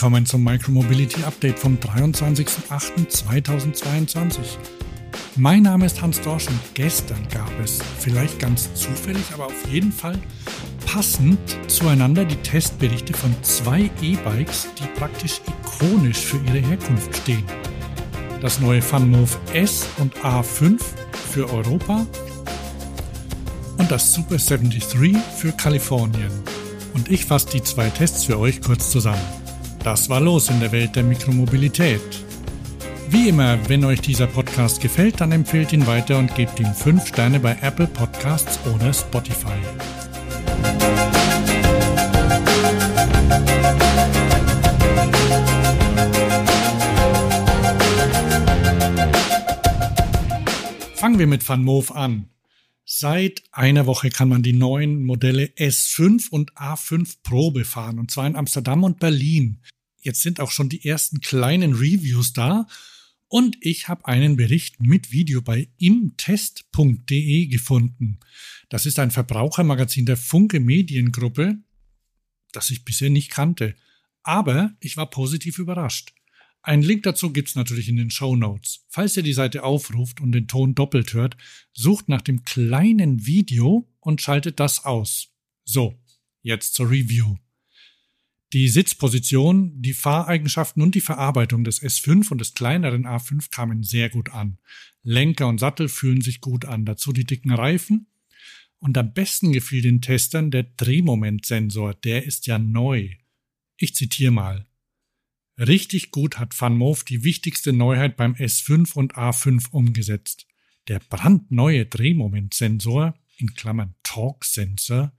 Willkommen zum Micromobility Update vom 23.08.2022. Mein Name ist Hans Dorsch und gestern gab es, vielleicht ganz zufällig, aber auf jeden Fall passend zueinander die Testberichte von zwei E-Bikes, die praktisch ikonisch für ihre Herkunft stehen. Das neue FunMove S und A5 für Europa und das Super 73 für Kalifornien. Und ich fasse die zwei Tests für euch kurz zusammen. Das war los in der Welt der Mikromobilität. Wie immer, wenn euch dieser Podcast gefällt, dann empfehlt ihn weiter und gebt ihm 5 Sterne bei Apple Podcasts oder Spotify. Fangen wir mit Van Moof an. Seit einer Woche kann man die neuen Modelle S5 und A5 Probe fahren, und zwar in Amsterdam und Berlin. Jetzt sind auch schon die ersten kleinen Reviews da und ich habe einen Bericht mit Video bei imtest.de gefunden. Das ist ein Verbrauchermagazin der Funke Mediengruppe, das ich bisher nicht kannte. Aber ich war positiv überrascht. Ein Link dazu gibt's natürlich in den Show Notes. Falls ihr die Seite aufruft und den Ton doppelt hört, sucht nach dem kleinen Video und schaltet das aus. So, jetzt zur Review. Die Sitzposition, die Fahreigenschaften und die Verarbeitung des S5 und des kleineren A5 kamen sehr gut an. Lenker und Sattel fühlen sich gut an, dazu die dicken Reifen. Und am besten gefiel den Testern der Drehmomentsensor, der ist ja neu. Ich zitiere mal. Richtig gut hat VanMoof die wichtigste Neuheit beim S5 und A5 umgesetzt. Der brandneue Drehmomentsensor, in Klammern Torque Sensor,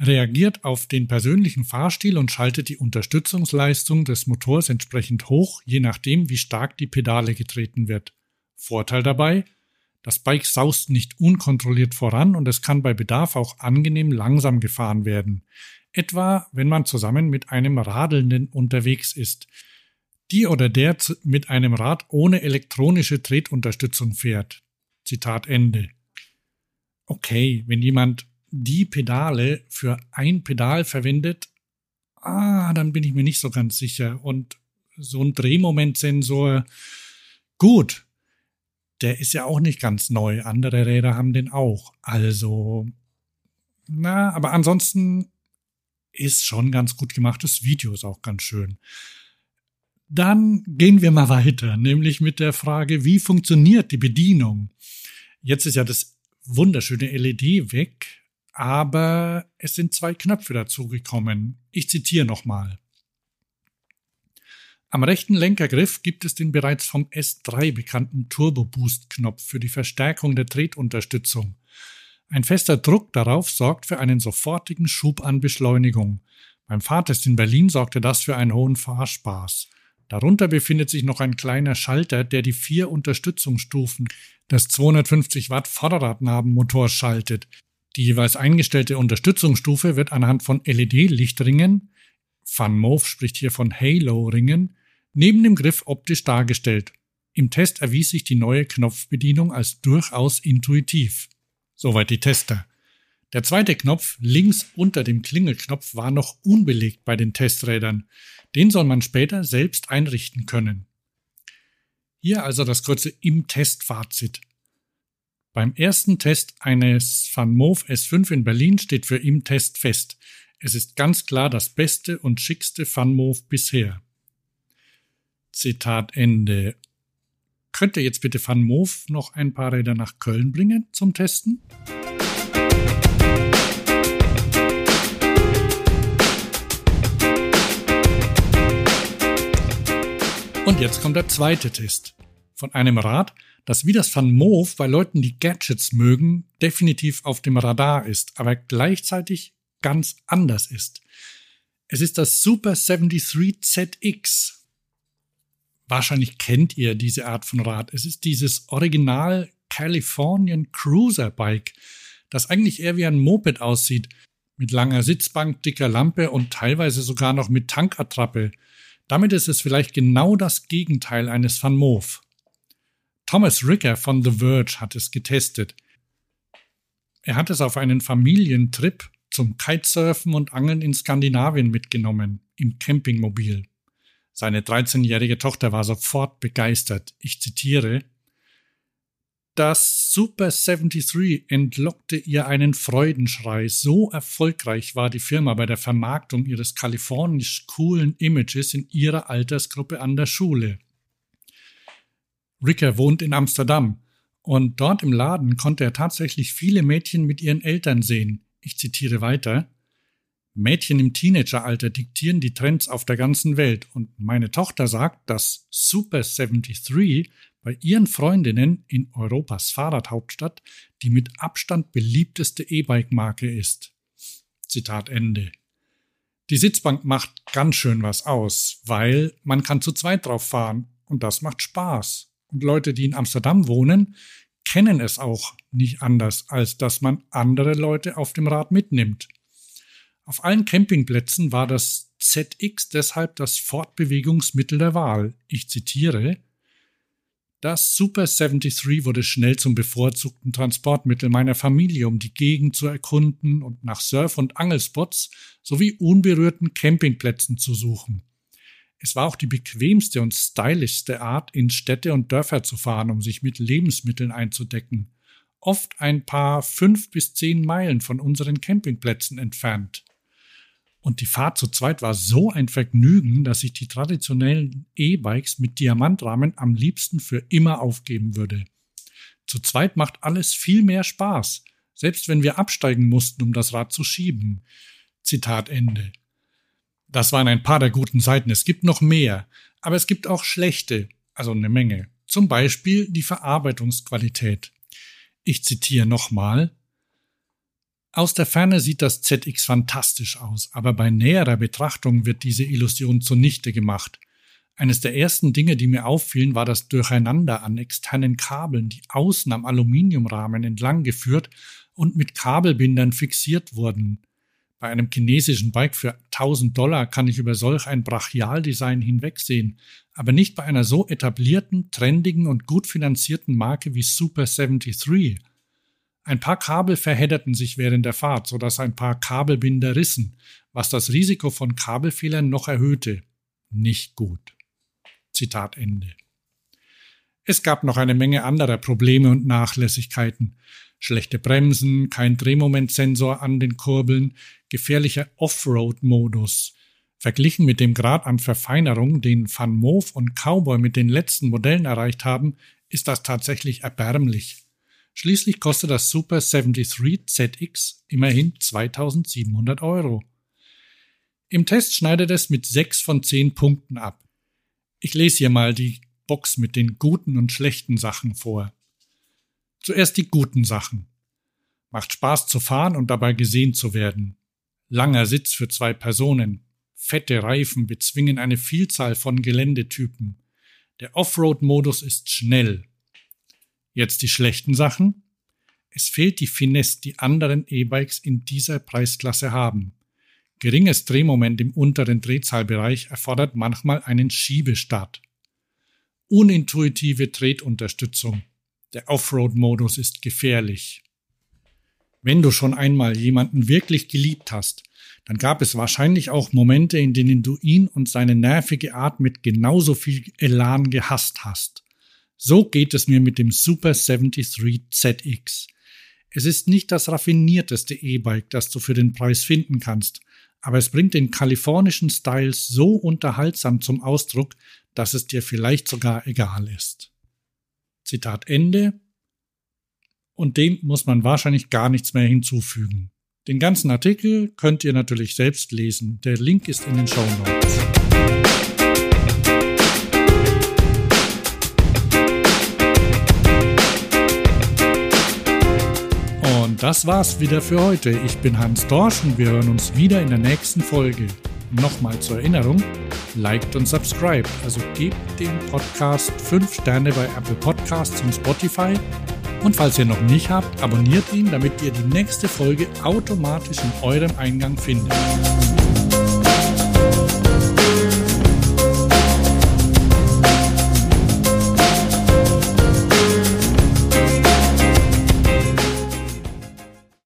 reagiert auf den persönlichen Fahrstil und schaltet die Unterstützungsleistung des Motors entsprechend hoch, je nachdem, wie stark die Pedale getreten wird. Vorteil dabei, das Bike saust nicht unkontrolliert voran und es kann bei Bedarf auch angenehm langsam gefahren werden etwa wenn man zusammen mit einem Radelnden unterwegs ist, die oder der mit einem Rad ohne elektronische Tretunterstützung fährt. Zitat Ende. Okay, wenn jemand die Pedale für ein Pedal verwendet, ah, dann bin ich mir nicht so ganz sicher. Und so ein Drehmomentsensor, gut, der ist ja auch nicht ganz neu. Andere Räder haben den auch. Also, na, aber ansonsten ist schon ganz gut gemacht. Das Video ist auch ganz schön. Dann gehen wir mal weiter, nämlich mit der Frage, wie funktioniert die Bedienung? Jetzt ist ja das wunderschöne LED weg, aber es sind zwei Knöpfe dazugekommen. Ich zitiere nochmal. Am rechten Lenkergriff gibt es den bereits vom S3 bekannten Turbo Boost Knopf für die Verstärkung der Tretunterstützung. Ein fester Druck darauf sorgt für einen sofortigen Schub an Beschleunigung. Beim Fahrtest in Berlin sorgte das für einen hohen Fahrspaß. Darunter befindet sich noch ein kleiner Schalter, der die vier Unterstützungsstufen des 250 Watt Vorderradnabenmotors schaltet. Die jeweils eingestellte Unterstützungsstufe wird anhand von LED-Lichtringen, Van Moof spricht hier von Halo-Ringen, neben dem Griff optisch dargestellt. Im Test erwies sich die neue Knopfbedienung als durchaus intuitiv. Soweit die Tester. Der zweite Knopf links unter dem Klingelknopf war noch unbelegt bei den Testrädern. Den soll man später selbst einrichten können. Hier also das kurze im Test-Fazit. Beim ersten Test eines Van Moof S5 in Berlin steht für im Test fest. Es ist ganz klar das beste und schickste Van Moof bisher. Zitat Ende. Könnt ihr jetzt bitte Van Moof noch ein paar Räder nach Köln bringen zum Testen? Und jetzt kommt der zweite Test. Von einem Rad, das wie das Van Moof bei Leuten, die Gadgets mögen, definitiv auf dem Radar ist, aber gleichzeitig ganz anders ist. Es ist das Super 73 ZX Wahrscheinlich kennt ihr diese Art von Rad. Es ist dieses Original Californian Cruiser Bike, das eigentlich eher wie ein Moped aussieht, mit langer Sitzbank, dicker Lampe und teilweise sogar noch mit Tankattrappe. Damit ist es vielleicht genau das Gegenteil eines Van Moof. Thomas Ricker von The Verge hat es getestet. Er hat es auf einen Familientrip zum Kitesurfen und Angeln in Skandinavien mitgenommen, im Campingmobil. Seine 13-jährige Tochter war sofort begeistert. Ich zitiere, das Super 73 entlockte ihr einen Freudenschrei. So erfolgreich war die Firma bei der Vermarktung ihres kalifornisch coolen Images in ihrer Altersgruppe an der Schule. Ricker wohnt in Amsterdam und dort im Laden konnte er tatsächlich viele Mädchen mit ihren Eltern sehen. Ich zitiere weiter. Mädchen im Teenageralter diktieren die Trends auf der ganzen Welt und meine Tochter sagt, dass Super 73 bei ihren Freundinnen in Europas Fahrradhauptstadt die mit Abstand beliebteste E-Bike-Marke ist. Zitat Ende. Die Sitzbank macht ganz schön was aus, weil man kann zu zweit drauf fahren und das macht Spaß. Und Leute, die in Amsterdam wohnen, kennen es auch nicht anders, als dass man andere Leute auf dem Rad mitnimmt. Auf allen Campingplätzen war das ZX deshalb das Fortbewegungsmittel der Wahl. Ich zitiere das Super 73 wurde schnell zum bevorzugten Transportmittel meiner Familie, um die Gegend zu erkunden und nach Surf- und Angelspots sowie unberührten Campingplätzen zu suchen. Es war auch die bequemste und stylischste Art, in Städte und Dörfer zu fahren, um sich mit Lebensmitteln einzudecken. Oft ein paar fünf bis zehn Meilen von unseren Campingplätzen entfernt. Und die Fahrt zu zweit war so ein Vergnügen, dass ich die traditionellen E-Bikes mit Diamantrahmen am liebsten für immer aufgeben würde. Zu zweit macht alles viel mehr Spaß, selbst wenn wir absteigen mussten, um das Rad zu schieben. Zitat Ende. Das waren ein paar der guten Seiten. Es gibt noch mehr, aber es gibt auch schlechte, also eine Menge. Zum Beispiel die Verarbeitungsqualität. Ich zitiere nochmal. Aus der Ferne sieht das ZX fantastisch aus, aber bei näherer Betrachtung wird diese Illusion zunichte gemacht. Eines der ersten Dinge, die mir auffielen, war das Durcheinander an externen Kabeln, die außen am Aluminiumrahmen entlang geführt und mit Kabelbindern fixiert wurden. Bei einem chinesischen Bike für 1000 Dollar kann ich über solch ein Brachialdesign hinwegsehen, aber nicht bei einer so etablierten, trendigen und gut finanzierten Marke wie Super 73. Ein paar Kabel verhedderten sich während der Fahrt, sodass ein paar Kabelbinder rissen, was das Risiko von Kabelfehlern noch erhöhte. Nicht gut. Zitat Ende. Es gab noch eine Menge anderer Probleme und Nachlässigkeiten. Schlechte Bremsen, kein Drehmomentsensor an den Kurbeln, gefährlicher Offroad-Modus. Verglichen mit dem Grad an Verfeinerung, den Van Moof und Cowboy mit den letzten Modellen erreicht haben, ist das tatsächlich erbärmlich. Schließlich kostet das Super 73 ZX immerhin 2700 Euro. Im Test schneidet es mit 6 von 10 Punkten ab. Ich lese hier mal die Box mit den guten und schlechten Sachen vor. Zuerst die guten Sachen. Macht Spaß zu fahren und dabei gesehen zu werden. Langer Sitz für zwei Personen. Fette Reifen bezwingen eine Vielzahl von Geländetypen. Der Offroad-Modus ist schnell, Jetzt die schlechten Sachen. Es fehlt die Finesse, die anderen E-Bikes in dieser Preisklasse haben. Geringes Drehmoment im unteren Drehzahlbereich erfordert manchmal einen Schiebestart. Unintuitive Tretunterstützung. Der Offroad-Modus ist gefährlich. Wenn du schon einmal jemanden wirklich geliebt hast, dann gab es wahrscheinlich auch Momente, in denen du ihn und seine nervige Art mit genauso viel Elan gehasst hast. So geht es mir mit dem Super 73 ZX. Es ist nicht das raffinierteste E-Bike, das du für den Preis finden kannst, aber es bringt den kalifornischen Styles so unterhaltsam zum Ausdruck, dass es dir vielleicht sogar egal ist. Zitat Ende. Und dem muss man wahrscheinlich gar nichts mehr hinzufügen. Den ganzen Artikel könnt ihr natürlich selbst lesen. Der Link ist in den Show Notes. Das war's wieder für heute. Ich bin Hans Dorsch und wir hören uns wieder in der nächsten Folge. Nochmal zur Erinnerung, liked und subscribe. Also gebt dem Podcast 5 Sterne bei Apple Podcasts und Spotify. Und falls ihr noch nicht habt, abonniert ihn, damit ihr die nächste Folge automatisch in eurem Eingang findet.